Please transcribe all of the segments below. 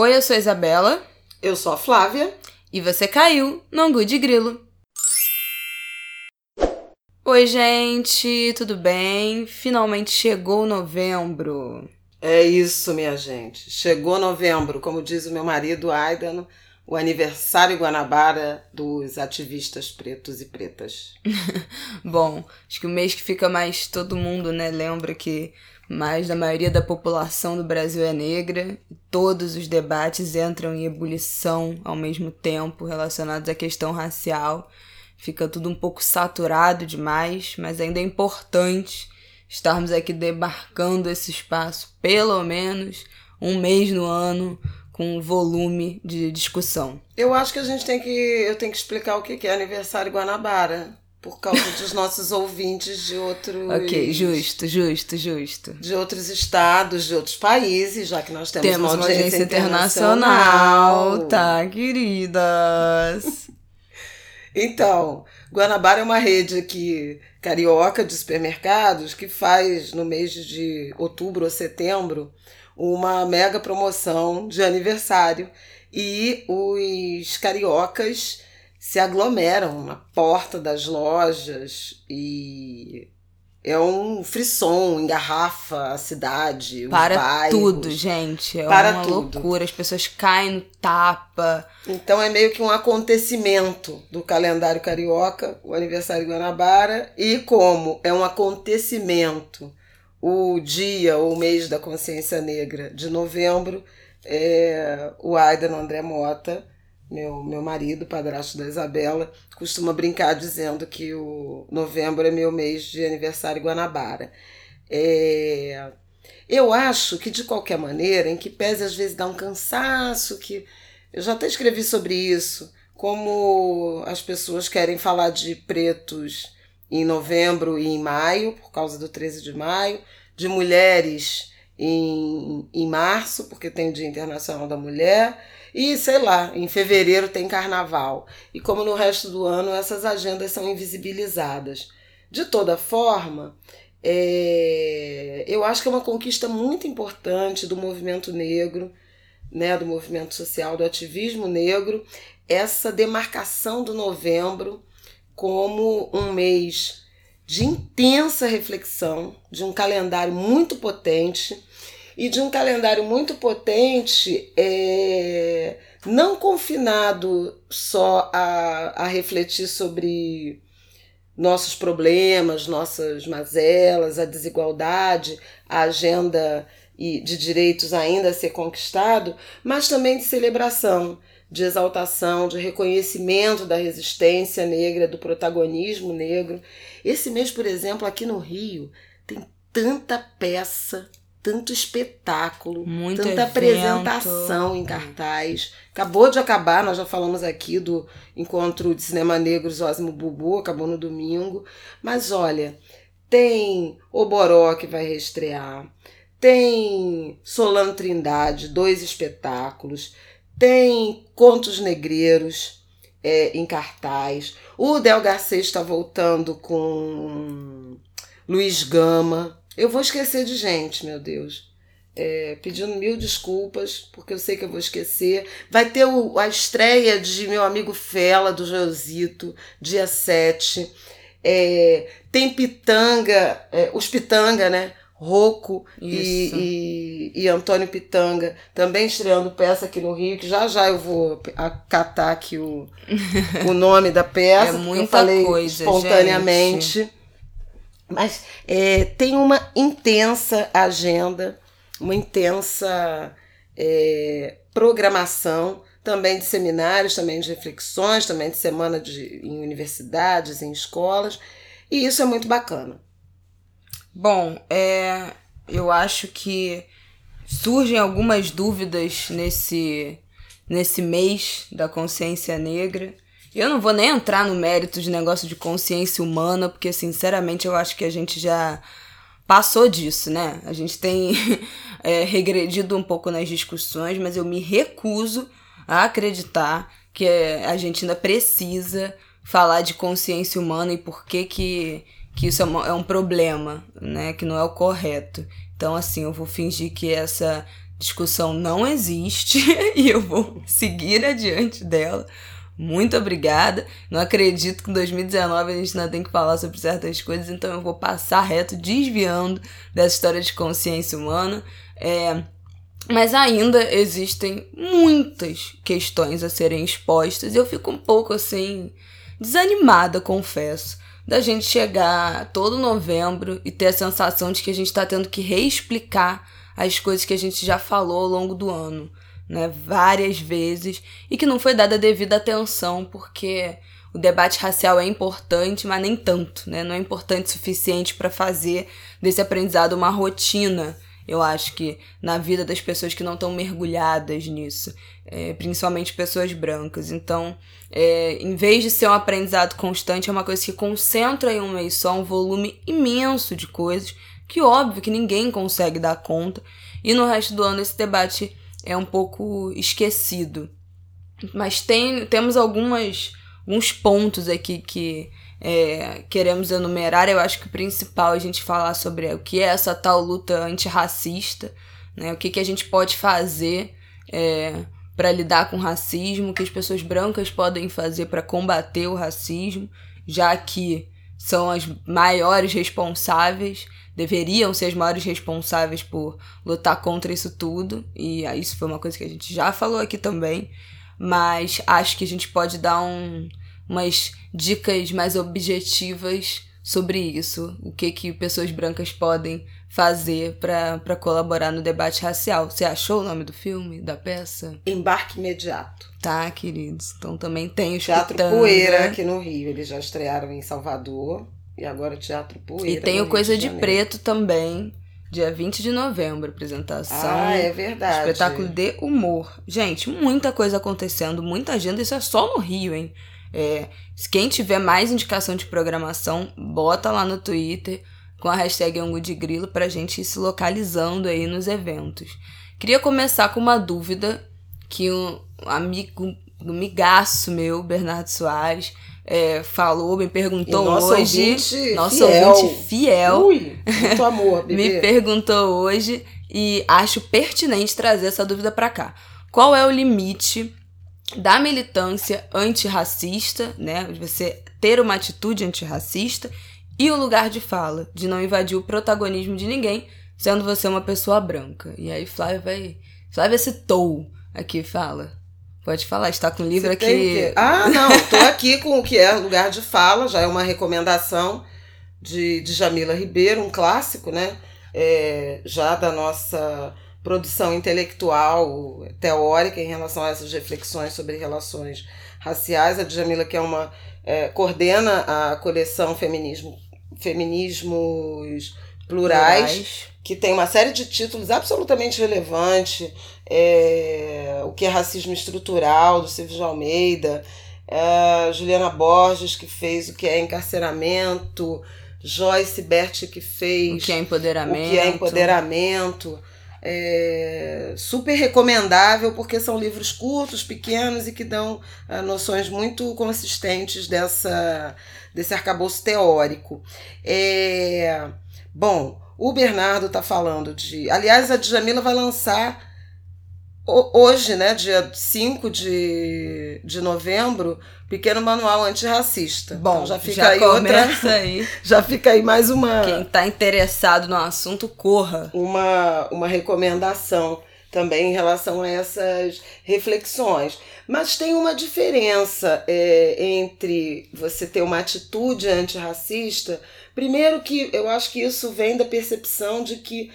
Oi, eu sou a Isabela. Eu sou a Flávia. E você caiu no Angu de Grilo. Oi, gente, tudo bem? Finalmente chegou novembro. É isso, minha gente. Chegou novembro, como diz o meu marido Aidan, o aniversário Guanabara dos ativistas pretos e pretas. Bom, acho que o mês que fica mais todo mundo, né, lembra que mais da maioria da população do Brasil é negra. Todos os debates entram em ebulição ao mesmo tempo relacionados à questão racial. Fica tudo um pouco saturado demais, mas ainda é importante estarmos aqui demarcando esse espaço, pelo menos um mês no ano, com volume de discussão. Eu acho que a gente tem que. Eu tenho que explicar o que é aniversário Guanabara por causa dos nossos ouvintes de outros. Ok, justo, justo, justo. De outros estados, de outros países, já que nós temos, temos uma audiência, audiência internacional. internacional. Tá, queridas. então, Guanabara é uma rede aqui carioca de supermercados que faz no mês de outubro ou setembro uma mega promoção de aniversário e os cariocas se aglomeram na porta das lojas e é um frisson, engarrafa a cidade, Para os bairros. tudo, gente. É Para uma tudo. loucura. As pessoas caem no tapa. Então é meio que um acontecimento do calendário carioca, o aniversário de Guanabara, e como é um acontecimento o dia ou mês da consciência negra de novembro, é, o Aidan André Mota meu, meu marido, padrasto da Isabela, costuma brincar dizendo que o novembro é meu mês de aniversário Guanabara. É, eu acho que, de qualquer maneira, em que pese às vezes dá um cansaço, que eu já até escrevi sobre isso, como as pessoas querem falar de pretos em novembro e em maio, por causa do 13 de maio, de mulheres em, em março, porque tem o Dia Internacional da Mulher e sei lá, em fevereiro tem carnaval. E como no resto do ano, essas agendas são invisibilizadas. De toda forma, é, eu acho que é uma conquista muito importante do movimento negro, né, do movimento social, do ativismo negro, essa demarcação do novembro como um mês de intensa reflexão, de um calendário muito potente e de um calendário muito potente, é, não confinado só a, a refletir sobre nossos problemas, nossas mazelas, a desigualdade, a agenda de direitos ainda a ser conquistado, mas também de celebração, de exaltação, de reconhecimento da resistência negra, do protagonismo negro. Esse mês, por exemplo, aqui no Rio, tem tanta peça tanto espetáculo, Muito tanta evento. apresentação em cartaz. Acabou de acabar, nós já falamos aqui do encontro de cinema negro Zósimo Bubu, acabou no domingo. Mas olha, tem Oboró que vai reestrear, tem Solano Trindade, dois espetáculos, tem Contos Negreiros é, em cartaz. O Del Garcês está voltando com Luiz Gama. Eu vou esquecer de gente, meu Deus. É, pedindo mil desculpas, porque eu sei que eu vou esquecer. Vai ter o, a estreia de meu amigo Fela, do Josito, dia 7. É, tem Pitanga, é, os Pitanga, né? Rocco e, e, e, Antônio Pitanga, também estreando peça aqui no Rio, que já já eu vou acatar aqui o, o nome da peça. É muita eu falei coisa, espontaneamente. Gente. Mas é, tem uma intensa agenda, uma intensa é, programação, também de seminários, também de reflexões, também de semana de, em universidades, em escolas, e isso é muito bacana. Bom, é, eu acho que surgem algumas dúvidas nesse, nesse mês da consciência negra. Eu não vou nem entrar no mérito de negócio de consciência humana, porque sinceramente eu acho que a gente já passou disso, né? A gente tem é, regredido um pouco nas discussões, mas eu me recuso a acreditar que a gente ainda precisa falar de consciência humana e por que, que, que isso é, uma, é um problema, né? Que não é o correto. Então, assim, eu vou fingir que essa discussão não existe e eu vou seguir adiante dela. Muito obrigada. Não acredito que em 2019 a gente ainda tem que falar sobre certas coisas, então eu vou passar reto, desviando dessa história de consciência humana. É, mas ainda existem muitas questões a serem expostas e eu fico um pouco assim desanimada, confesso, da gente chegar todo novembro e ter a sensação de que a gente está tendo que reexplicar as coisas que a gente já falou ao longo do ano, né, várias vezes, e que não foi dada a devida atenção, porque o debate racial é importante, mas nem tanto, né? Não é importante o suficiente para fazer desse aprendizado uma rotina. Eu acho que na vida das pessoas que não estão mergulhadas nisso, é, principalmente pessoas brancas. Então, é, em vez de ser um aprendizado constante, é uma coisa que concentra em um mês só um volume imenso de coisas que óbvio que ninguém consegue dar conta, e no resto do ano esse debate é um pouco esquecido. Mas tem, temos algumas, alguns pontos aqui que é, queremos enumerar. Eu acho que o principal é a gente falar sobre o que é essa tal luta antirracista, né? o que, que a gente pode fazer é, para lidar com o racismo, o que as pessoas brancas podem fazer para combater o racismo, já que são as maiores responsáveis deveriam ser os maiores responsáveis por lutar contra isso tudo, e isso foi uma coisa que a gente já falou aqui também, mas acho que a gente pode dar um, umas dicas mais objetivas sobre isso, o que que pessoas brancas podem fazer para colaborar no debate racial. Você achou o nome do filme, da peça? Embarque Imediato. Tá, queridos. Então também tem o Teatro Poeira aqui no Rio. Eles já estrearam em Salvador. E agora Teatro Poeira. E tem o Coisa de, de Preto também. Dia 20 de novembro, apresentação. Ah, é verdade. Espetáculo de humor. Gente, muita coisa acontecendo, muita agenda. Isso é só no Rio, hein? É, quem tiver mais indicação de programação, bota lá no Twitter com a hashtag Angu de Grilo pra gente ir se localizando aí nos eventos. Queria começar com uma dúvida que um amigo, um migaço meu, Bernardo Soares, é, falou, me perguntou nosso hoje. Ouvinte nosso fiel. ouvinte fiel. Ui, muito amor, bebê. me perguntou hoje e acho pertinente trazer essa dúvida para cá. Qual é o limite da militância antirracista, né? De você ter uma atitude antirracista e o lugar de fala, de não invadir o protagonismo de ninguém, sendo você uma pessoa branca. E aí Flávia vai. Flávia citou aqui, fala. Pode falar, está com o livro Você aqui. Que... Ah, não, estou aqui com o que é lugar de fala, já é uma recomendação de, de Jamila Ribeiro, um clássico, né? É, já da nossa produção intelectual, teórica em relação a essas reflexões sobre relações raciais. A Djamila, que é uma. É, coordena a coleção Feminismo, Feminismos Plurais, Plurais, que tem uma série de títulos absolutamente relevantes é, O que é Racismo Estrutural, do Silvio de Almeida, é, Juliana Borges, que fez O que é Encarceramento, Joyce Bert, que fez O que é Empoderamento. O que é Empoderamento. É, super recomendável porque são livros curtos, pequenos e que dão é, noções muito consistentes dessa, desse arcabouço teórico. É, bom, o Bernardo está falando de. Aliás, a Djamila vai lançar hoje, né, dia 5 de, de novembro, pequeno manual antirracista. Bom, então já fica já aí outra. Aí. Já fica aí mais uma. Quem está interessado no assunto, corra. Uma, uma recomendação também em relação a essas reflexões. Mas tem uma diferença é, entre você ter uma atitude antirracista. Primeiro, que eu acho que isso vem da percepção de que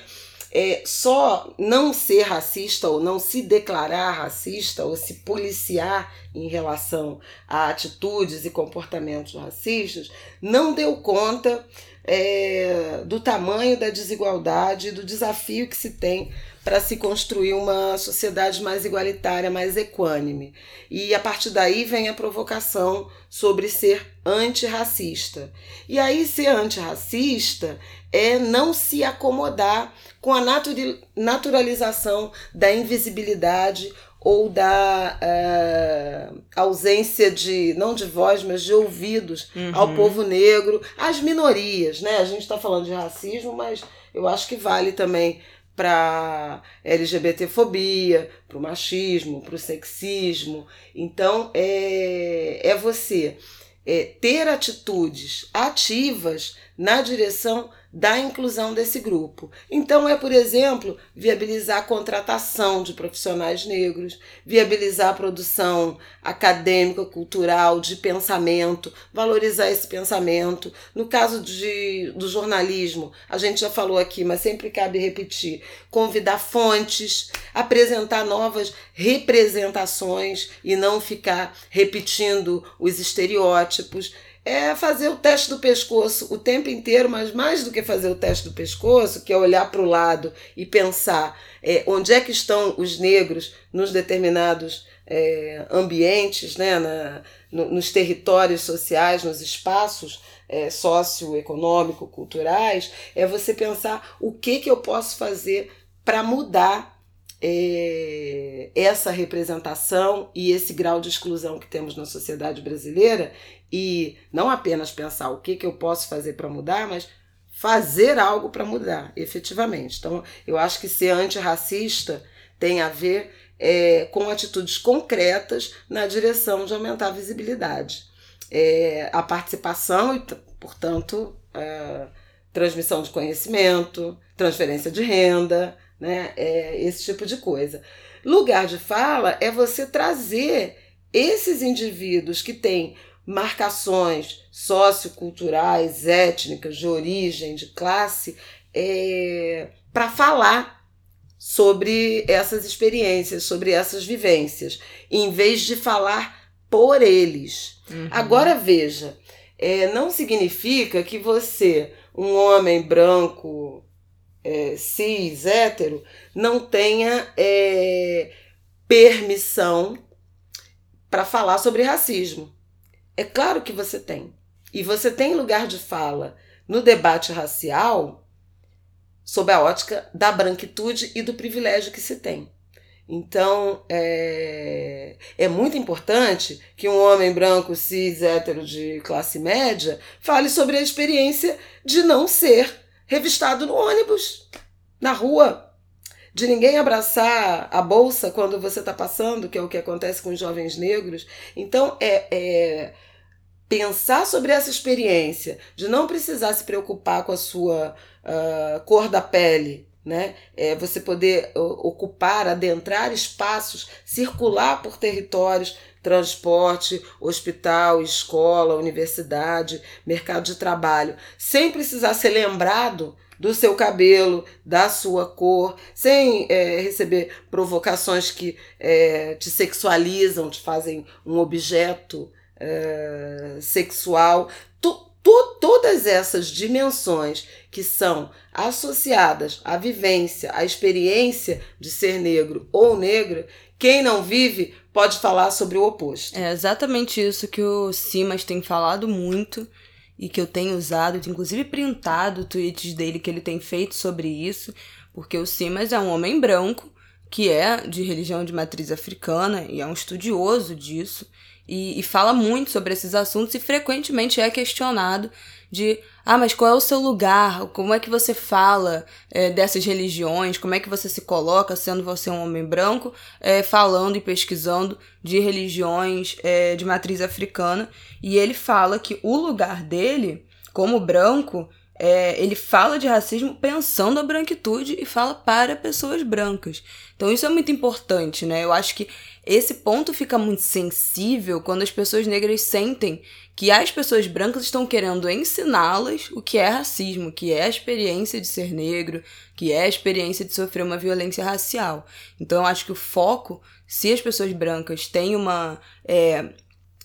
é, só não ser racista ou não se declarar racista ou se policiar em relação a atitudes e comportamentos racistas não deu conta é, do tamanho da desigualdade e do desafio que se tem para se construir uma sociedade mais igualitária, mais equânime. E a partir daí vem a provocação sobre ser antirracista. E aí, ser antirracista é não se acomodar com a naturalização da invisibilidade ou da uh, ausência de, não de voz, mas de ouvidos uhum. ao povo negro, às minorias, né? A gente está falando de racismo, mas eu acho que vale também para LGBTfobia, para o machismo, para o sexismo. Então, é, é você é, ter atitudes ativas na direção da inclusão desse grupo. Então, é, por exemplo, viabilizar a contratação de profissionais negros, viabilizar a produção acadêmica, cultural, de pensamento, valorizar esse pensamento. No caso de, do jornalismo, a gente já falou aqui, mas sempre cabe repetir: convidar fontes, apresentar novas representações e não ficar repetindo os estereótipos é fazer o teste do pescoço o tempo inteiro, mas mais do que fazer o teste do pescoço, que é olhar para o lado e pensar é, onde é que estão os negros nos determinados é, ambientes, né, na, no, nos territórios sociais, nos espaços é, socioeconômico, culturais, é você pensar o que, que eu posso fazer para mudar é, essa representação e esse grau de exclusão que temos na sociedade brasileira e não apenas pensar o que, que eu posso fazer para mudar, mas fazer algo para mudar, efetivamente. Então, eu acho que ser antirracista tem a ver é, com atitudes concretas na direção de aumentar a visibilidade, é, a participação e, portanto, transmissão de conhecimento, transferência de renda, né, é, esse tipo de coisa. Lugar de fala é você trazer esses indivíduos que têm marcações socioculturais, étnicas, de origem, de classe, é, para falar sobre essas experiências, sobre essas vivências, em vez de falar por eles. Uhum. Agora veja, é, não significa que você, um homem branco, é, cis, hétero, não tenha é, permissão para falar sobre racismo. É claro que você tem. E você tem lugar de fala no debate racial sob a ótica da branquitude e do privilégio que se tem. Então, é, é muito importante que um homem branco, cis, hétero de classe média fale sobre a experiência de não ser revistado no ônibus, na rua, de ninguém abraçar a bolsa quando você está passando, que é o que acontece com os jovens negros. Então, é, é pensar sobre essa experiência, de não precisar se preocupar com a sua uh, cor da pele, né? É você poder ocupar, adentrar espaços, circular por territórios, transporte, hospital, escola, universidade, mercado de trabalho, sem precisar ser lembrado do seu cabelo, da sua cor, sem é, receber provocações que é, te sexualizam, te fazem um objeto é, sexual. Tu, tu, todas essas dimensões que são associadas à vivência, à experiência de ser negro ou negra, quem não vive pode falar sobre o oposto. É exatamente isso que o Simas tem falado muito e que eu tenho usado, inclusive printado tweets dele que ele tem feito sobre isso, porque o Simas é um homem branco que é de religião de matriz africana e é um estudioso disso e, e fala muito sobre esses assuntos e frequentemente é questionado de ah, mas qual é o seu lugar? Como é que você fala é, dessas religiões? Como é que você se coloca, sendo você um homem branco, é, falando e pesquisando de religiões é, de matriz africana? E ele fala que o lugar dele, como branco, é, ele fala de racismo pensando a branquitude e fala para pessoas brancas. Então isso é muito importante, né? Eu acho que esse ponto fica muito sensível quando as pessoas negras sentem que as pessoas brancas estão querendo ensiná-las o que é racismo, que é a experiência de ser negro, que é a experiência de sofrer uma violência racial. Então eu acho que o foco, se as pessoas brancas têm uma. É,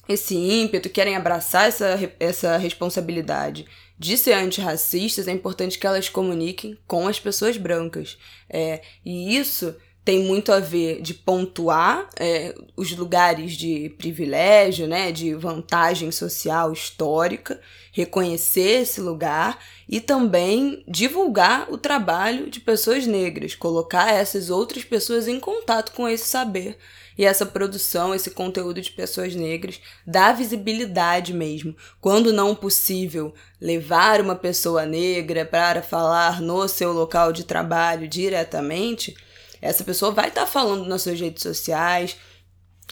esse ímpeto, querem abraçar essa, essa responsabilidade de ser antirracistas, é importante que elas comuniquem com as pessoas brancas. É, e isso tem muito a ver de pontuar é, os lugares de privilégio, né, de vantagem social histórica, reconhecer esse lugar e também divulgar o trabalho de pessoas negras, colocar essas outras pessoas em contato com esse saber e essa produção, esse conteúdo de pessoas negras dá visibilidade mesmo. Quando não possível, levar uma pessoa negra para falar no seu local de trabalho diretamente, essa pessoa vai estar tá falando nas suas redes sociais,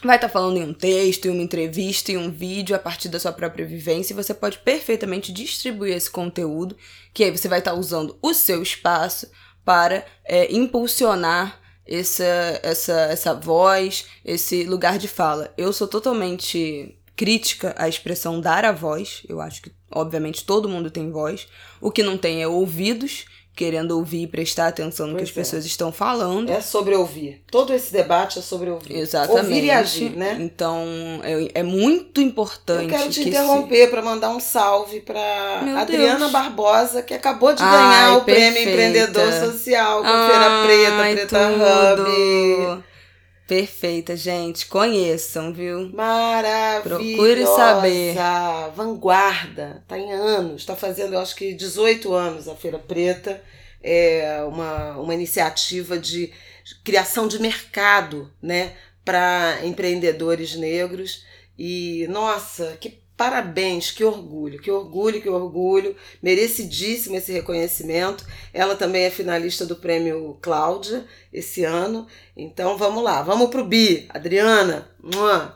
vai estar tá falando em um texto, em uma entrevista, em um vídeo a partir da sua própria vivência e você pode perfeitamente distribuir esse conteúdo, que aí você vai estar tá usando o seu espaço para é, impulsionar essa, essa, essa voz, esse lugar de fala. Eu sou totalmente crítica à expressão dar a voz. Eu acho que, obviamente, todo mundo tem voz. O que não tem é ouvidos querendo ouvir e prestar atenção no pois que as é. pessoas estão falando. É sobre ouvir. Todo esse debate é sobre ouvir. Exatamente. Ouvir e agir, né? Então, é, é muito importante. Eu quero te que interromper esse... para mandar um salve para Adriana Deus. Barbosa, que acabou de ganhar Ai, o perfeita. Prêmio Empreendedor Social com Ai, Feira Preta, Preta tudo. Hub. Perfeita, gente. Conheçam, viu? Maravilhosa. Procure saber. Vanguarda. Tá em anos. Está fazendo, eu acho que 18 anos a Feira Preta. É uma, uma iniciativa de criação de mercado, né? Para empreendedores negros. E, nossa, que Parabéns, que orgulho, que orgulho, que orgulho. Merecidíssimo esse reconhecimento. Ela também é finalista do prêmio Cláudia esse ano. Então vamos lá, vamos pro Bi. Adriana,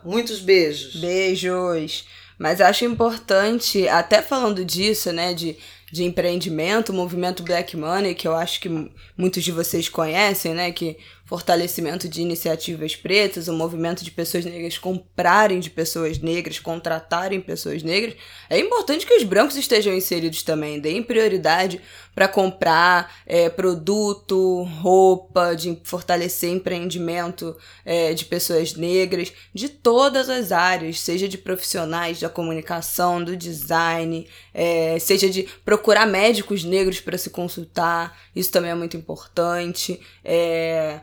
muitos beijos. Beijos. Mas acho importante, até falando disso, né, de de empreendimento, o movimento Black Money, que eu acho que muitos de vocês conhecem, né? Que fortalecimento de iniciativas pretas, o movimento de pessoas negras comprarem de pessoas negras, contratarem pessoas negras. É importante que os brancos estejam inseridos também, deem prioridade para comprar é, produto, roupa, de fortalecer empreendimento é, de pessoas negras, de todas as áreas, seja de profissionais da comunicação, do design, é, seja de procurar médicos negros para se consultar, isso também é muito importante. É,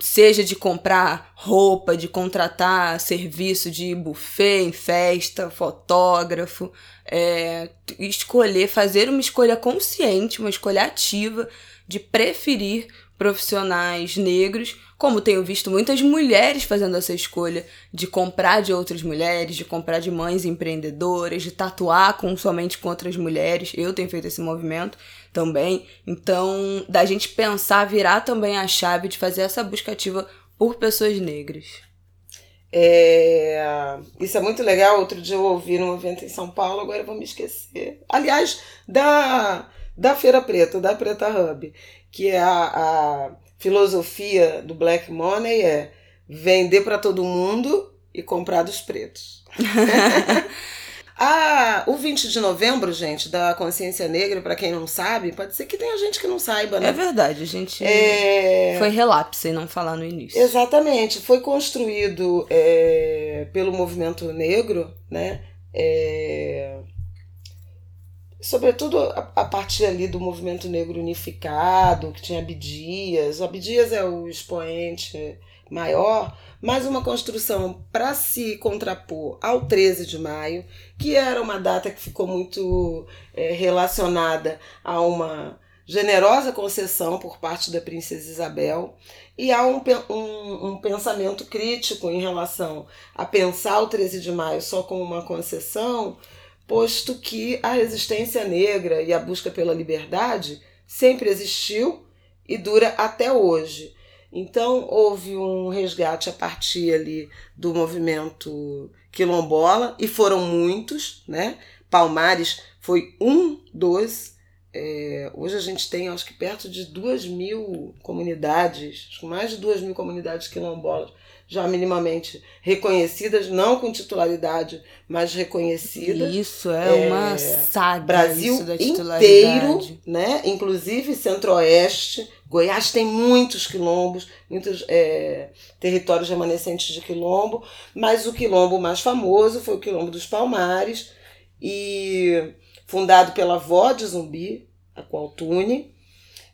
seja de comprar roupa, de contratar serviço de buffet em festa, fotógrafo, é, escolher, fazer uma escolha consciente, uma escolha ativa de preferir profissionais negros, como tenho visto muitas mulheres fazendo essa escolha de comprar de outras mulheres, de comprar de mães empreendedoras, de tatuar com somente com outras mulheres. Eu tenho feito esse movimento também. Então, da gente pensar, virar também a chave de fazer essa busca ativa por pessoas negras. É, isso é muito legal. Outro dia eu ouvi num evento em São Paulo, agora eu vou me esquecer. Aliás, da, da Feira Preta, da Preta Hub, que é a, a filosofia do Black Money é vender para todo mundo e comprar dos pretos. Ah, o 20 de novembro, gente, da consciência negra, para quem não sabe, pode ser que tenha gente que não saiba, né? É verdade, a gente é... foi relapse em não falar no início. Exatamente, foi construído é, pelo movimento negro, né? É, sobretudo a, partir ali do movimento negro unificado, que tinha Abdias. O Abdias é o expoente maior, mais uma construção para se contrapor ao 13 de maio, que era uma data que ficou muito é, relacionada a uma generosa concessão por parte da princesa Isabel e há um, um, um, pensamento crítico em relação a pensar o 13 de maio só como uma concessão, posto que a resistência negra e a busca pela liberdade sempre existiu e dura até hoje. Então houve um resgate a partir ali do movimento quilombola e foram muitos, né? Palmares foi um dos. É, hoje a gente tem, acho que perto de duas mil comunidades, mais de duas mil comunidades quilombolas já minimamente reconhecidas, não com titularidade, mas reconhecidas. Isso é, é uma saga. Brasil inteiro, né? Inclusive Centro-Oeste, Goiás tem muitos quilombos, muitos é, territórios remanescentes de quilombo, mas o quilombo mais famoso foi o quilombo dos Palmares e fundado pela avó de Zumbi, a Qualtune,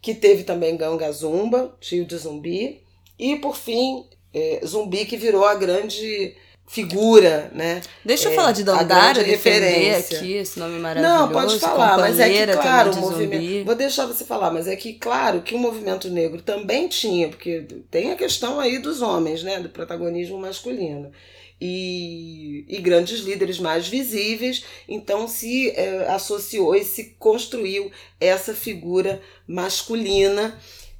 que teve também Ganga Zumba, tio de Zumbi, e por fim é, Zumbi que virou a grande figura, né? Deixa eu é, falar de Dandara, defender aqui esse nome maravilhoso. Não, pode falar, mas é que claro, o movimento. Zumbi. Vou deixar você falar, mas é que claro que o movimento negro também tinha, porque tem a questão aí dos homens, né, do protagonismo masculino. E, e grandes líderes mais visíveis, então se é, associou e se construiu essa figura masculina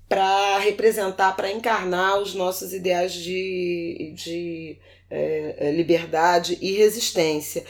para representar, para encarnar os nossos ideais de, de é, liberdade e resistência.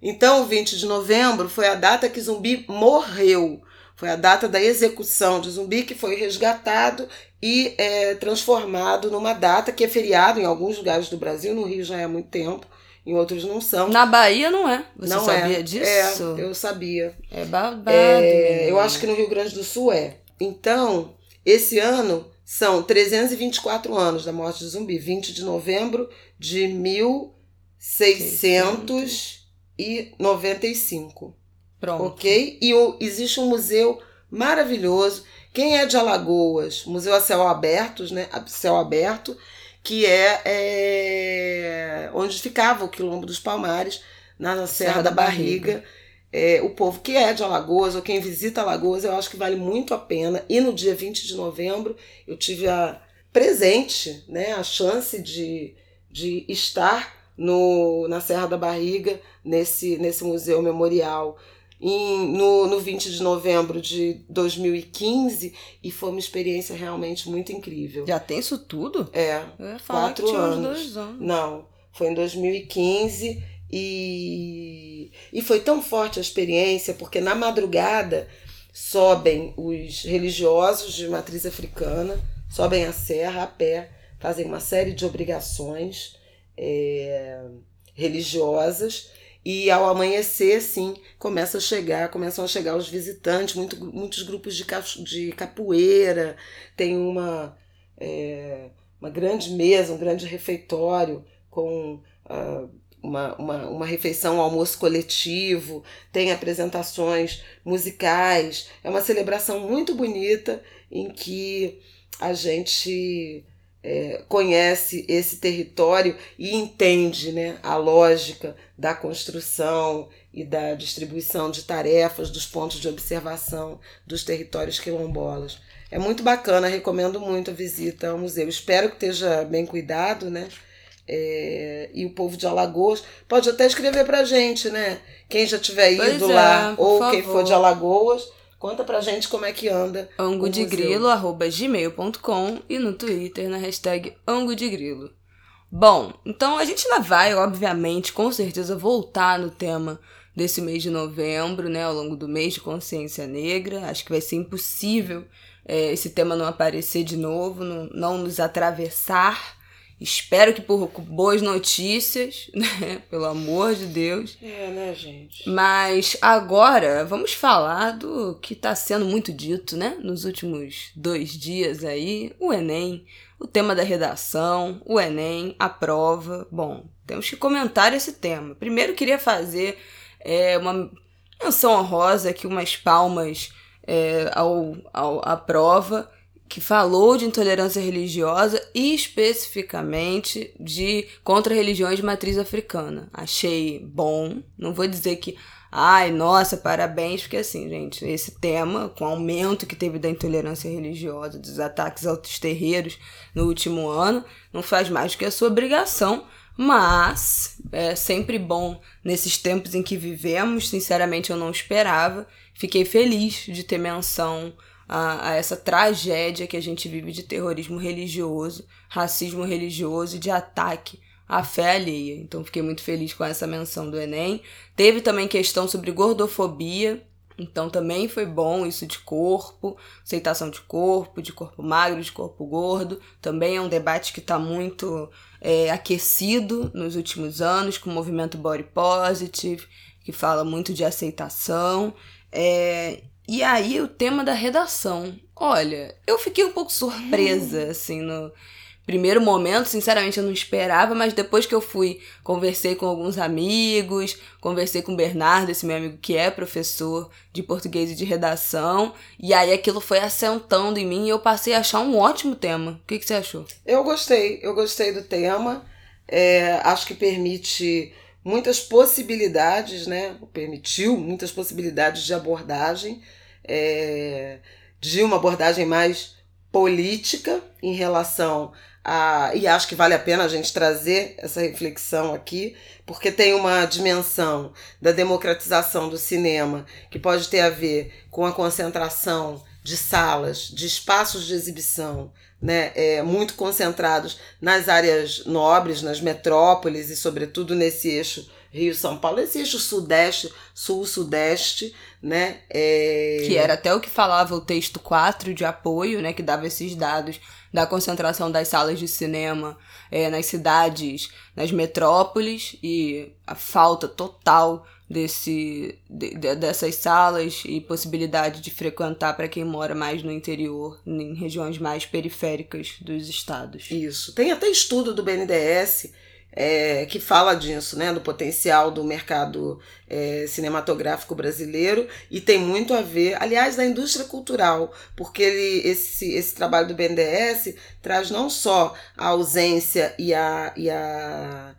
Então, 20 de novembro foi a data que Zumbi morreu. Foi a data da execução de Zumbi que foi resgatado e é, transformado numa data que é feriado em alguns lugares do Brasil, no Rio já é há muito tempo, em outros não são. Na Bahia não é. Você não sabia é. disso? É, eu sabia. É babado. É, eu acho que no Rio Grande do Sul é. Então, esse ano são 324 anos da morte de Zumbi, 20 de novembro de 1695. Pronto. Ok? E o, existe um museu maravilhoso. Quem é de Alagoas? Museu a céu aberto, né? A céu aberto, que é, é onde ficava o Quilombo dos Palmares, na Serra, Serra da, da, Barriga. Barriga. É, o povo que é de Alagoas ou quem visita Alagoas, eu acho que vale muito a pena. E no dia 20 de novembro eu tive a presente, né, a chance de, de estar no, na Serra da Barriga, nesse, nesse museu memorial em, no, no 20 de novembro de 2015 e foi uma experiência realmente muito incrível. Já tem isso tudo? É. quatro anos. Dois anos. Não, foi em 2015 e, e foi tão forte a experiência porque na madrugada sobem os religiosos de matriz africana, sobem a serra a pé, fazem uma série de obrigações é, religiosas e ao amanhecer, sim, começa a chegar, começam a chegar os visitantes, muito, muitos grupos de, de capoeira, tem uma, é, uma grande mesa, um grande refeitório com uh, uma, uma, uma refeição, um almoço coletivo, tem apresentações musicais. É uma celebração muito bonita em que a gente é, conhece esse território e entende né, a lógica da construção e da distribuição de tarefas, dos pontos de observação dos territórios quilombolas. É muito bacana, recomendo muito a visita ao museu. Espero que esteja bem cuidado, né? É, e o povo de Alagoas pode até escrever pra gente, né? Quem já tiver ido pois lá é, ou favor. quem for de Alagoas, Conta pra gente como é que anda. Ango de grilo, arroba gmail.com e no Twitter na hashtag Ango de Grilo. Bom, então a gente ainda vai, obviamente, com certeza, voltar no tema desse mês de novembro, né? Ao longo do mês de consciência negra. Acho que vai ser impossível é, esse tema não aparecer de novo, não, não nos atravessar Espero que por boas notícias, né? Pelo amor de Deus. É, né, gente? Mas agora vamos falar do que está sendo muito dito, né? Nos últimos dois dias aí: o Enem, o tema da redação, o Enem, a prova. Bom, temos que comentar esse tema. Primeiro, queria fazer é, uma menção honrosa aqui, umas palmas é, ao, ao, à prova que falou de intolerância religiosa e especificamente de contra religiões de matriz africana. Achei bom, não vou dizer que ai, nossa, parabéns, porque assim, gente, esse tema, com o aumento que teve da intolerância religiosa, dos ataques aos terreiros no último ano, não faz mais do que a sua obrigação, mas é sempre bom nesses tempos em que vivemos, sinceramente eu não esperava. Fiquei feliz de ter menção a, a, essa tragédia que a gente vive de terrorismo religioso, racismo religioso e de ataque à fé alheia. Então fiquei muito feliz com essa menção do Enem. Teve também questão sobre gordofobia. Então também foi bom isso de corpo, aceitação de corpo, de corpo magro, de corpo gordo. Também é um debate que está muito é, aquecido nos últimos anos, com o movimento Body Positive, que fala muito de aceitação. É, e aí o tema da redação. Olha, eu fiquei um pouco surpresa, hum. assim, no primeiro momento, sinceramente eu não esperava, mas depois que eu fui, conversei com alguns amigos, conversei com o Bernardo, esse meu amigo que é professor de português e de redação, e aí aquilo foi assentando em mim e eu passei a achar um ótimo tema. O que, que você achou? Eu gostei, eu gostei do tema. é, acho que permite muitas possibilidades, né? Permitiu muitas possibilidades de abordagem, é, de uma abordagem mais política em relação a. E acho que vale a pena a gente trazer essa reflexão aqui, porque tem uma dimensão da democratização do cinema que pode ter a ver com a concentração de salas, de espaços de exibição, né, é, muito concentrados nas áreas nobres, nas metrópoles e, sobretudo, nesse eixo Rio-São Paulo, esse eixo sudeste, sul-sudeste, né? É... Que era até o que falava o texto 4 de apoio, né? Que dava esses dados da concentração das salas de cinema é, nas cidades, nas metrópoles e a falta total desse, de, de, dessas salas e possibilidade de frequentar para quem mora mais no interior, em regiões mais periféricas dos estados. Isso. Tem até estudo do BNDES é, que fala disso, né, do potencial do mercado é, cinematográfico brasileiro e tem muito a ver, aliás, da indústria cultural, porque ele, esse, esse trabalho do BNDES traz não só a ausência e a, e a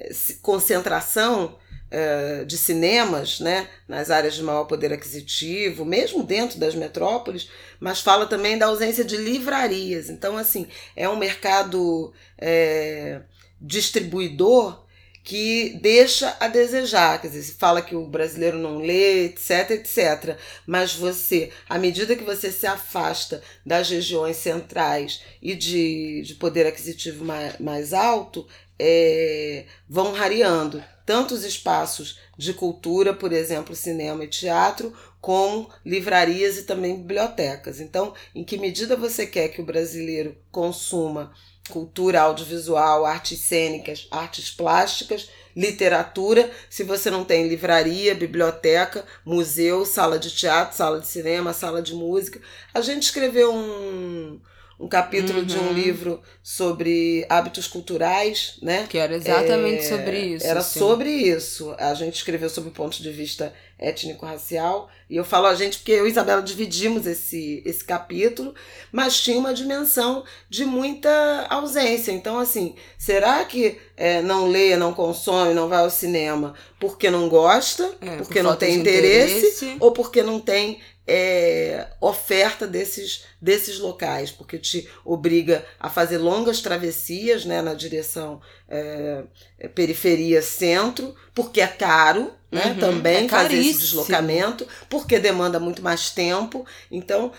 é, concentração é, de cinemas, né, nas áreas de maior poder aquisitivo, mesmo dentro das metrópoles, mas fala também da ausência de livrarias. Então, assim, é um mercado é, distribuidor que deixa a desejar, quer dizer, se fala que o brasileiro não lê, etc, etc. Mas você, à medida que você se afasta das regiões centrais e de, de poder aquisitivo mais, mais alto, é, vão rareando tanto os espaços de cultura, por exemplo, cinema e teatro, como livrarias e também bibliotecas. Então, em que medida você quer que o brasileiro consuma cultura audiovisual, artes cênicas, artes plásticas, literatura, se você não tem livraria, biblioteca, museu, sala de teatro, sala de cinema, sala de música. A gente escreveu um, um capítulo uhum. de um uhum. livro sobre hábitos culturais, né? Que era exatamente é, sobre isso. Era sim. sobre isso. A gente escreveu sobre o ponto de vista étnico-racial. E eu falo a gente porque eu e Isabela dividimos esse, esse capítulo, mas tinha uma dimensão de muita ausência. Então, assim, será que é, não lê, não consome, não vai ao cinema porque não gosta, é, porque por não tem interesse, interesse, ou porque não tem é, oferta desses, desses locais, porque te obriga a fazer longas travessias né, na direção é, periferia-centro, porque é caro né, uhum, também é fazer esse deslocamento, porque demanda muito mais tempo. Então,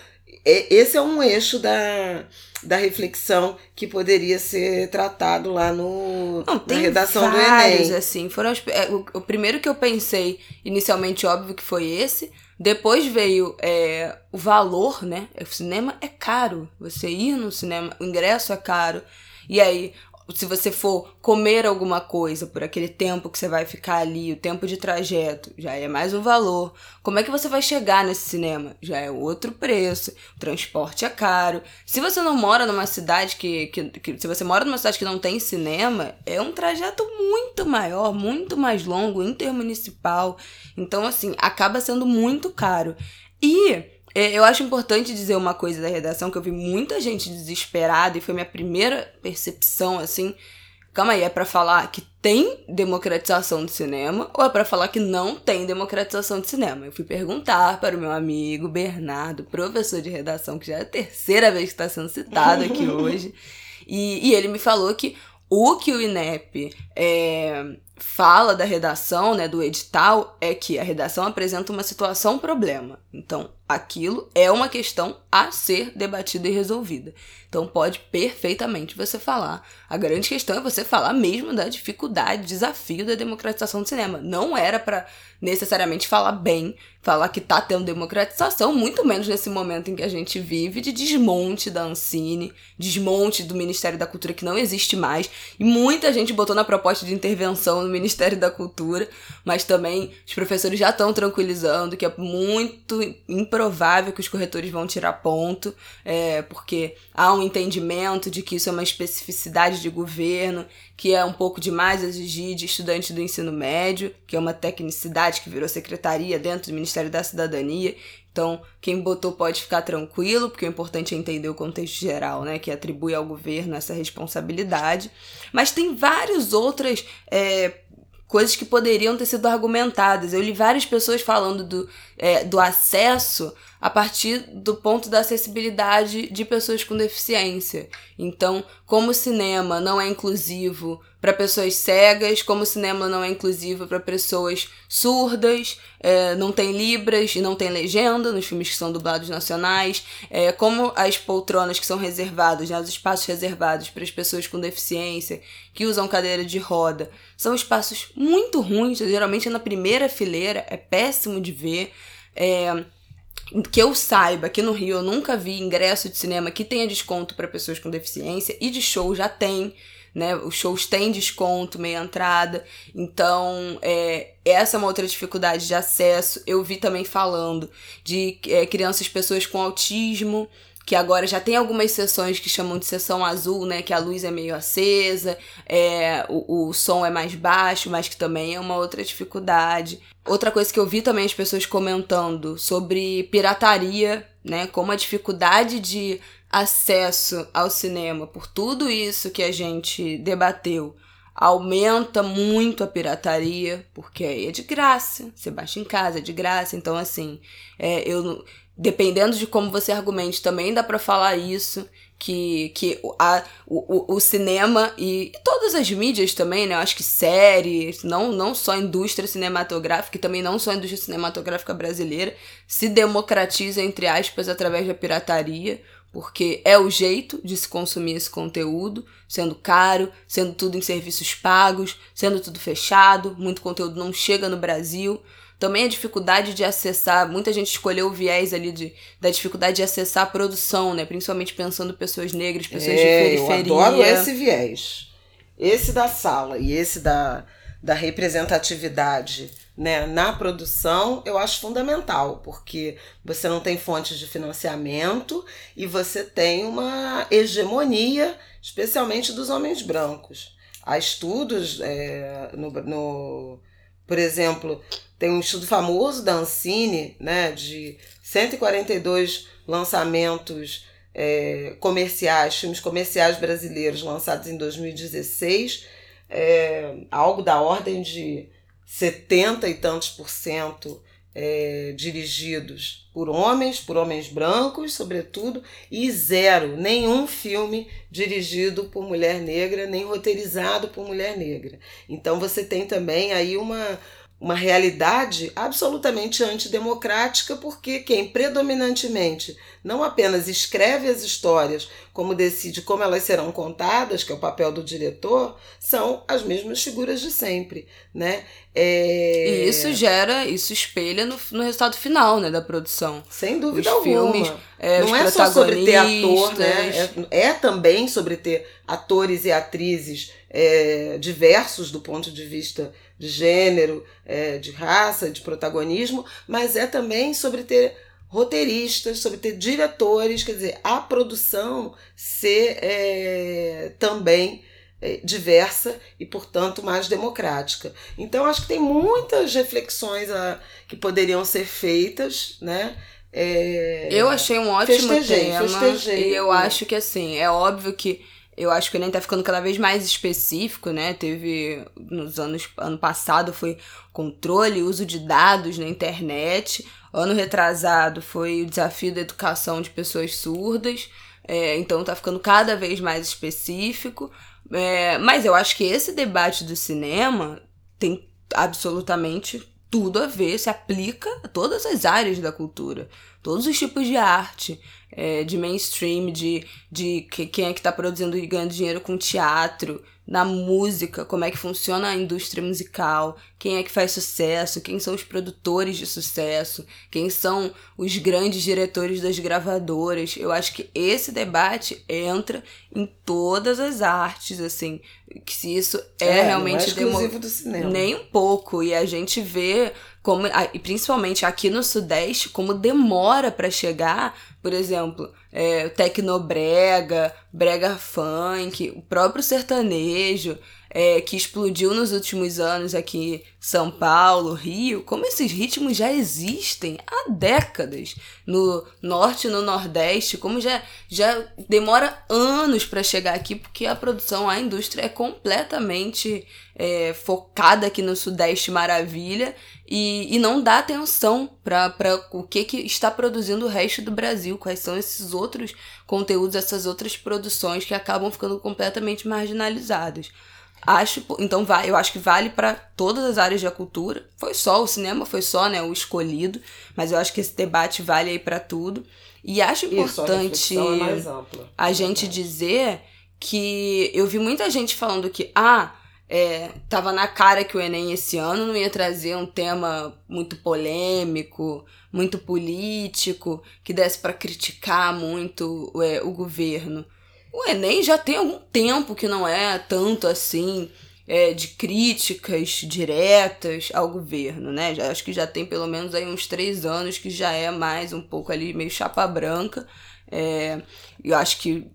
é, esse é um eixo da, da reflexão que poderia ser tratado lá no, Não, na redação vários, do Enem. Assim, foram as, é, o, o primeiro que eu pensei, inicialmente, óbvio que foi esse, depois veio é, o valor, né? O cinema é caro. Você ir no cinema, o ingresso é caro. E aí, se você for comer alguma coisa por aquele tempo que você vai ficar ali, o tempo de trajeto, já é mais um valor. Como é que você vai chegar nesse cinema? Já é outro preço. O transporte é caro. Se você não mora numa cidade que, que, que, Se você mora numa cidade que não tem cinema, é um trajeto muito maior, muito mais longo, intermunicipal. Então, assim, acaba sendo muito caro. E eu acho importante dizer uma coisa da redação, que eu vi muita gente desesperada e foi minha primeira percepção, assim. Calma aí, é para falar que tem democratização de cinema ou é para falar que não tem democratização de cinema? Eu fui perguntar para o meu amigo Bernardo, professor de redação, que já é a terceira vez que está sendo citado aqui hoje, e, e ele me falou que o que o INEP é, fala da redação, né, do edital, é que a redação apresenta uma situação problema. Então, aquilo é uma questão a ser debatida e resolvida. Então, pode perfeitamente você falar. A grande questão é você falar mesmo da dificuldade, desafio da democratização do cinema. Não era para necessariamente falar bem, falar que tá tendo democratização, muito menos nesse momento em que a gente vive de desmonte da Ancine, desmonte do Ministério da Cultura que não existe mais. E muita gente botou na proposta de intervenção no Ministério da Cultura, mas também os professores já estão tranquilizando que é muito improvável que os corretores vão tirar ponto, é, porque há um entendimento de que isso é uma especificidade de governo, que é um pouco demais exigir de estudante do ensino médio, que é uma tecnicidade que virou secretaria dentro do Ministério da Cidadania. Então, quem botou pode ficar tranquilo, porque o importante é entender o contexto geral, né? Que atribui ao governo essa responsabilidade. Mas tem várias outras é, coisas que poderiam ter sido argumentadas. Eu li várias pessoas falando do, é, do acesso a partir do ponto da acessibilidade de pessoas com deficiência. Então, como o cinema não é inclusivo para pessoas cegas, como o cinema não é inclusivo para pessoas surdas, é, não tem libras e não tem legenda nos filmes que são dublados nacionais, é, como as poltronas que são reservadas, né, os espaços reservados para as pessoas com deficiência que usam cadeira de roda, são espaços muito ruins, geralmente é na primeira fileira, é péssimo de ver. É, que eu saiba, aqui no Rio eu nunca vi ingresso de cinema que tenha desconto para pessoas com deficiência e de show já tem, né? Os shows têm desconto, meia entrada. Então, é, essa é uma outra dificuldade de acesso. Eu vi também falando de é, crianças, pessoas com autismo que agora já tem algumas sessões que chamam de sessão azul, né? Que a luz é meio acesa, é, o, o som é mais baixo, mas que também é uma outra dificuldade. Outra coisa que eu vi também as pessoas comentando sobre pirataria, né? Como a dificuldade de acesso ao cinema, por tudo isso que a gente debateu, aumenta muito a pirataria, porque aí é de graça, você baixa em casa, é de graça, então assim, é, eu dependendo de como você argumente, também dá para falar isso, que, que a, o, o, cinema e, e, todas as mídias também, né? Eu acho que séries, não, não só a indústria cinematográfica, e também não só a indústria cinematográfica brasileira, se democratiza, entre aspas, através da pirataria, porque é o jeito de se consumir esse conteúdo, sendo caro, sendo tudo em serviços pagos, sendo tudo fechado, muito conteúdo não chega no Brasil. Também a dificuldade de acessar, muita gente escolheu o viés ali de, da dificuldade de acessar a produção, né? Principalmente pensando pessoas negras, pessoas é, de periferia. Eu adoro esse viés. Esse da sala e esse da, da representatividade né, na produção, eu acho fundamental, porque você não tem fontes de financiamento e você tem uma hegemonia, especialmente dos homens brancos. Há estudos é, no, no, por exemplo, tem um estudo famoso da Ancine, né, de 142 lançamentos é, comerciais, filmes comerciais brasileiros lançados em 2016, é, algo da ordem de 70 e tantos por cento é, dirigidos por homens, por homens brancos, sobretudo, e zero, nenhum filme dirigido por mulher negra, nem roteirizado por mulher negra. Então você tem também aí uma uma realidade absolutamente antidemocrática, porque quem predominantemente não apenas escreve as histórias, como decide como elas serão contadas, que é o papel do diretor, são as mesmas figuras de sempre, né? É... E isso gera, isso espelha no, no resultado final, né, da produção. Sem dúvida os alguma. Filmes, é, não é só sobre ter ator, né? É, é também sobre ter atores e atrizes é, diversos do ponto de vista de gênero, é, de raça, de protagonismo, mas é também sobre ter roteiristas, sobre ter diretores, quer dizer, a produção ser é, também é, diversa e, portanto, mais democrática. Então, acho que tem muitas reflexões a, que poderiam ser feitas, né? É, eu achei um ótimo festejei, tema. Festejei. E eu acho que, assim, é óbvio que eu acho que o Enem tá ficando cada vez mais específico, né? Teve nos anos ano passado foi controle, uso de dados na internet. Ano retrasado foi o desafio da educação de pessoas surdas. É, então tá ficando cada vez mais específico. É, mas eu acho que esse debate do cinema tem absolutamente tudo a ver, se aplica a todas as áreas da cultura, todos os tipos de arte é, de mainstream, de, de que, quem é que está produzindo e ganhando dinheiro com teatro, na música, como é que funciona a indústria musical, quem é que faz sucesso, quem são os produtores de sucesso, quem são os grandes diretores das gravadoras. Eu acho que esse debate entra em todas as artes, assim, que se isso é, é realmente não é do cinema. nem um pouco e a gente vê como e principalmente aqui no sudeste como demora para chegar por exemplo, é, tecnobrega, brega funk, o próprio sertanejo. É, que explodiu nos últimos anos aqui, São Paulo, Rio, como esses ritmos já existem há décadas no norte e no nordeste, como já, já demora anos para chegar aqui, porque a produção, a indústria é completamente é, focada aqui no Sudeste Maravilha e, e não dá atenção para o que, que está produzindo o resto do Brasil, quais são esses outros conteúdos, essas outras produções que acabam ficando completamente marginalizadas. Acho, então eu acho que vale para todas as áreas da cultura. Foi só o cinema, foi só, né, o escolhido, mas eu acho que esse debate vale aí para tudo. E acho importante Isso, a, é gente dizer que eu vi muita gente falando que ah, é, tava na cara que o Enem esse ano não ia trazer um tema muito polêmico, muito político, que desse para criticar muito é, o governo. O Enem já tem algum tempo que não é tanto assim é, de críticas diretas ao governo, né? Já, acho que já tem pelo menos aí uns três anos que já é mais um pouco ali meio chapa branca. É, eu acho que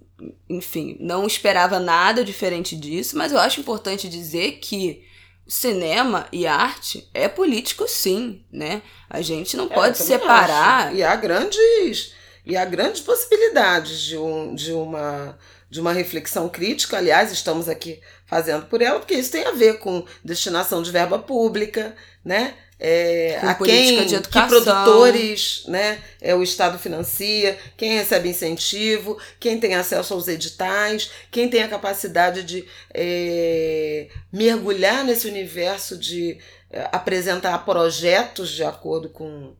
enfim, não esperava nada diferente disso, mas eu acho importante dizer que cinema e arte é político sim, né? A gente não é, pode separar. Acho. E há grandes e há grandes possibilidades de, um, de uma de uma reflexão crítica, aliás, estamos aqui fazendo por ela, porque isso tem a ver com destinação de verba pública, né? é, a quem que produtores né, é, o Estado financia, quem recebe incentivo, quem tem acesso aos editais, quem tem a capacidade de é, mergulhar nesse universo de é, apresentar projetos de acordo com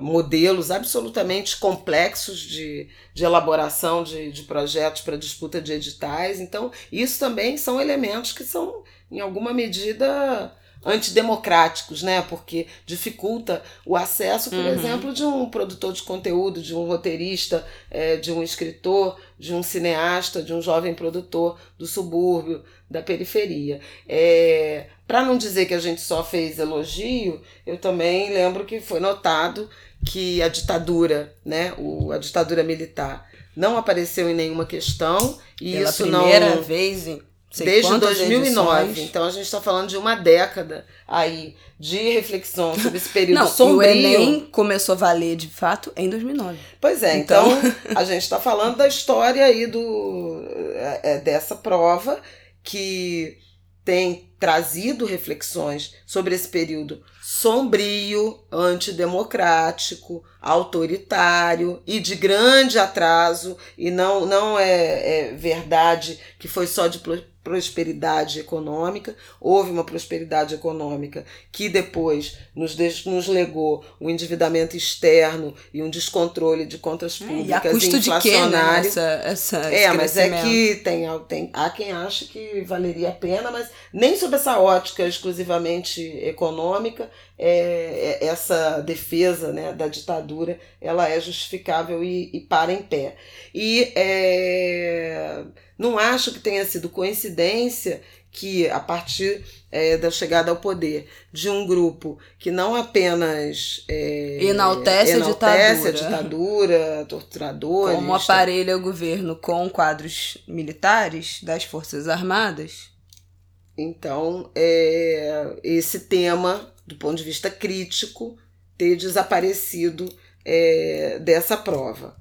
modelos absolutamente complexos de, de elaboração de, de projetos para disputa de editais. Então, isso também são elementos que são, em alguma medida, antidemocráticos, né? Porque dificulta o acesso, por uhum. exemplo, de um produtor de conteúdo, de um roteirista, é, de um escritor, de um cineasta, de um jovem produtor do subúrbio, da periferia. É, Para não dizer que a gente só fez elogio, eu também lembro que foi notado que a ditadura, né? O, a ditadura militar não apareceu em nenhuma questão e Pela isso primeira não vez em Desde 2009. Edições. Então a gente está falando de uma década aí de reflexão sobre esse período Não, sombrio. O Enem começou a valer de fato em 2009. Pois é, então, então a gente está falando da história aí do, é, é, dessa prova que tem trazido reflexões sobre esse período sombrio, antidemocrático, autoritário e de grande atraso, e não, não é, é verdade que foi só de prosperidade econômica. Houve uma prosperidade econômica que depois nos, nos legou um endividamento externo e um descontrole de contas públicas é, e a custo De quê, né? essa, essa, é, mas é que tem, tem, há quem acha que valeria a pena, mas nem sob essa ótica exclusivamente econômica, é, é, essa defesa né, da ditadura ela é justificável e, e para em pé. E é, não acho que tenha sido coincidência que, a partir é, da chegada ao poder de um grupo que não apenas é, enaltece, enaltece a, ditadura. a ditadura, torturadores. Como aparelha o governo com quadros militares das Forças Armadas. Então, é, esse tema, do ponto de vista crítico, ter desaparecido é, dessa prova.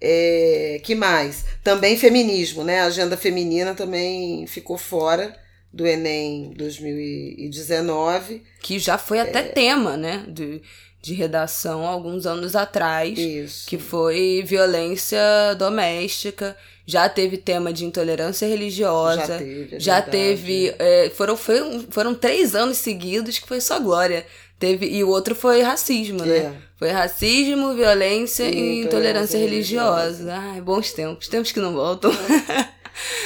É, que mais? Também feminismo, né? A agenda feminina também ficou fora do Enem 2019. Que já foi até é, tema, né? De, de redação alguns anos atrás. Isso. Que foi violência doméstica. Já teve tema de intolerância religiosa. Já teve. É já teve. É, foram, foi, foram três anos seguidos que foi só glória. Teve, e o outro foi racismo, né? É. Foi racismo, violência e, e intolerância religiosa. religiosa. Ai, bons tempos. Tempos que não voltam.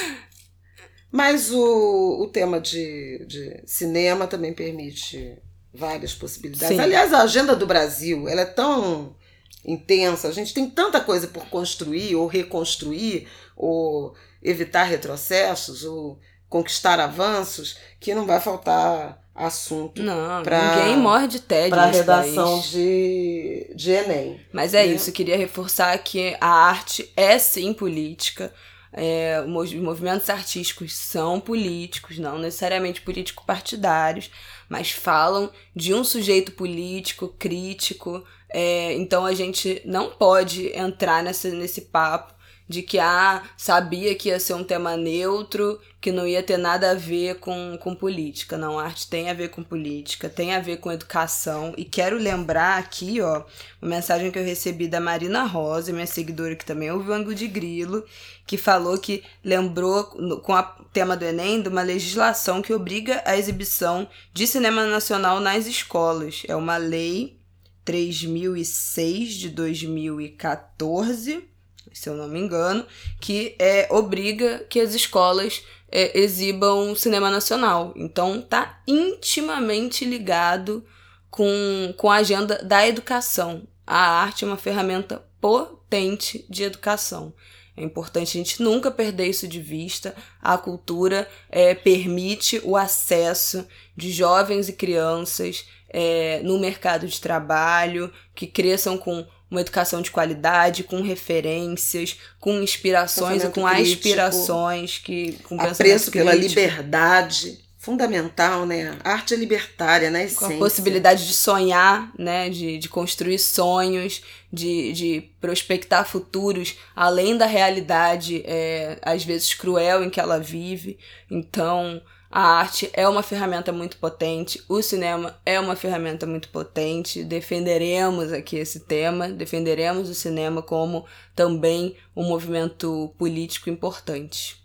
Mas o, o tema de, de cinema também permite várias possibilidades. Sim. Aliás, a agenda do Brasil ela é tão intensa, a gente tem tanta coisa por construir ou reconstruir, ou evitar retrocessos, ou conquistar avanços, que não vai faltar assunto. Não, pra, ninguém morre de tédio para redação de, de Enem. Mas é né? isso, eu queria reforçar que a arte é sim política. É, os movimentos artísticos são políticos, não necessariamente político-partidários, mas falam de um sujeito político, crítico. É, então a gente não pode entrar nessa, nesse papo de que ah, sabia que ia ser um tema neutro, que não ia ter nada a ver com, com política. Não, arte tem a ver com política, tem a ver com educação. E quero lembrar aqui, ó, uma mensagem que eu recebi da Marina Rosa, minha seguidora que também ouviu o Ango de Grilo, que falou que lembrou, com o tema do Enem, de uma legislação que obriga a exibição de cinema nacional nas escolas. É uma lei 3006 de 2014 se eu não me engano, que é, obriga que as escolas é, exibam cinema nacional. Então tá intimamente ligado com, com a agenda da educação. A arte é uma ferramenta potente de educação. É importante a gente nunca perder isso de vista. A cultura é, permite o acesso de jovens e crianças é, no mercado de trabalho, que cresçam com uma educação de qualidade, com referências, com inspirações e com crítico, aspirações, que, com apreço pela liberdade. Fundamental, né? A arte é libertária, né? Com a possibilidade de sonhar, né? De, de construir sonhos, de, de prospectar futuros além da realidade, é, às vezes cruel, em que ela vive. Então, a arte é uma ferramenta muito potente, o cinema é uma ferramenta muito potente. Defenderemos aqui esse tema, defenderemos o cinema como também um movimento político importante.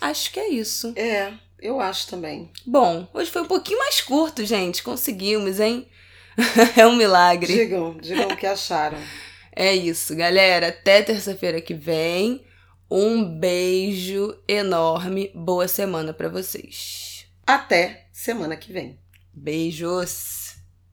Acho que é isso. É, eu acho também. Bom, hoje foi um pouquinho mais curto, gente. Conseguimos, hein? é um milagre. Digam, digam o que acharam. é isso, galera. Até terça-feira que vem. Um beijo enorme. Boa semana para vocês. Até semana que vem. Beijos!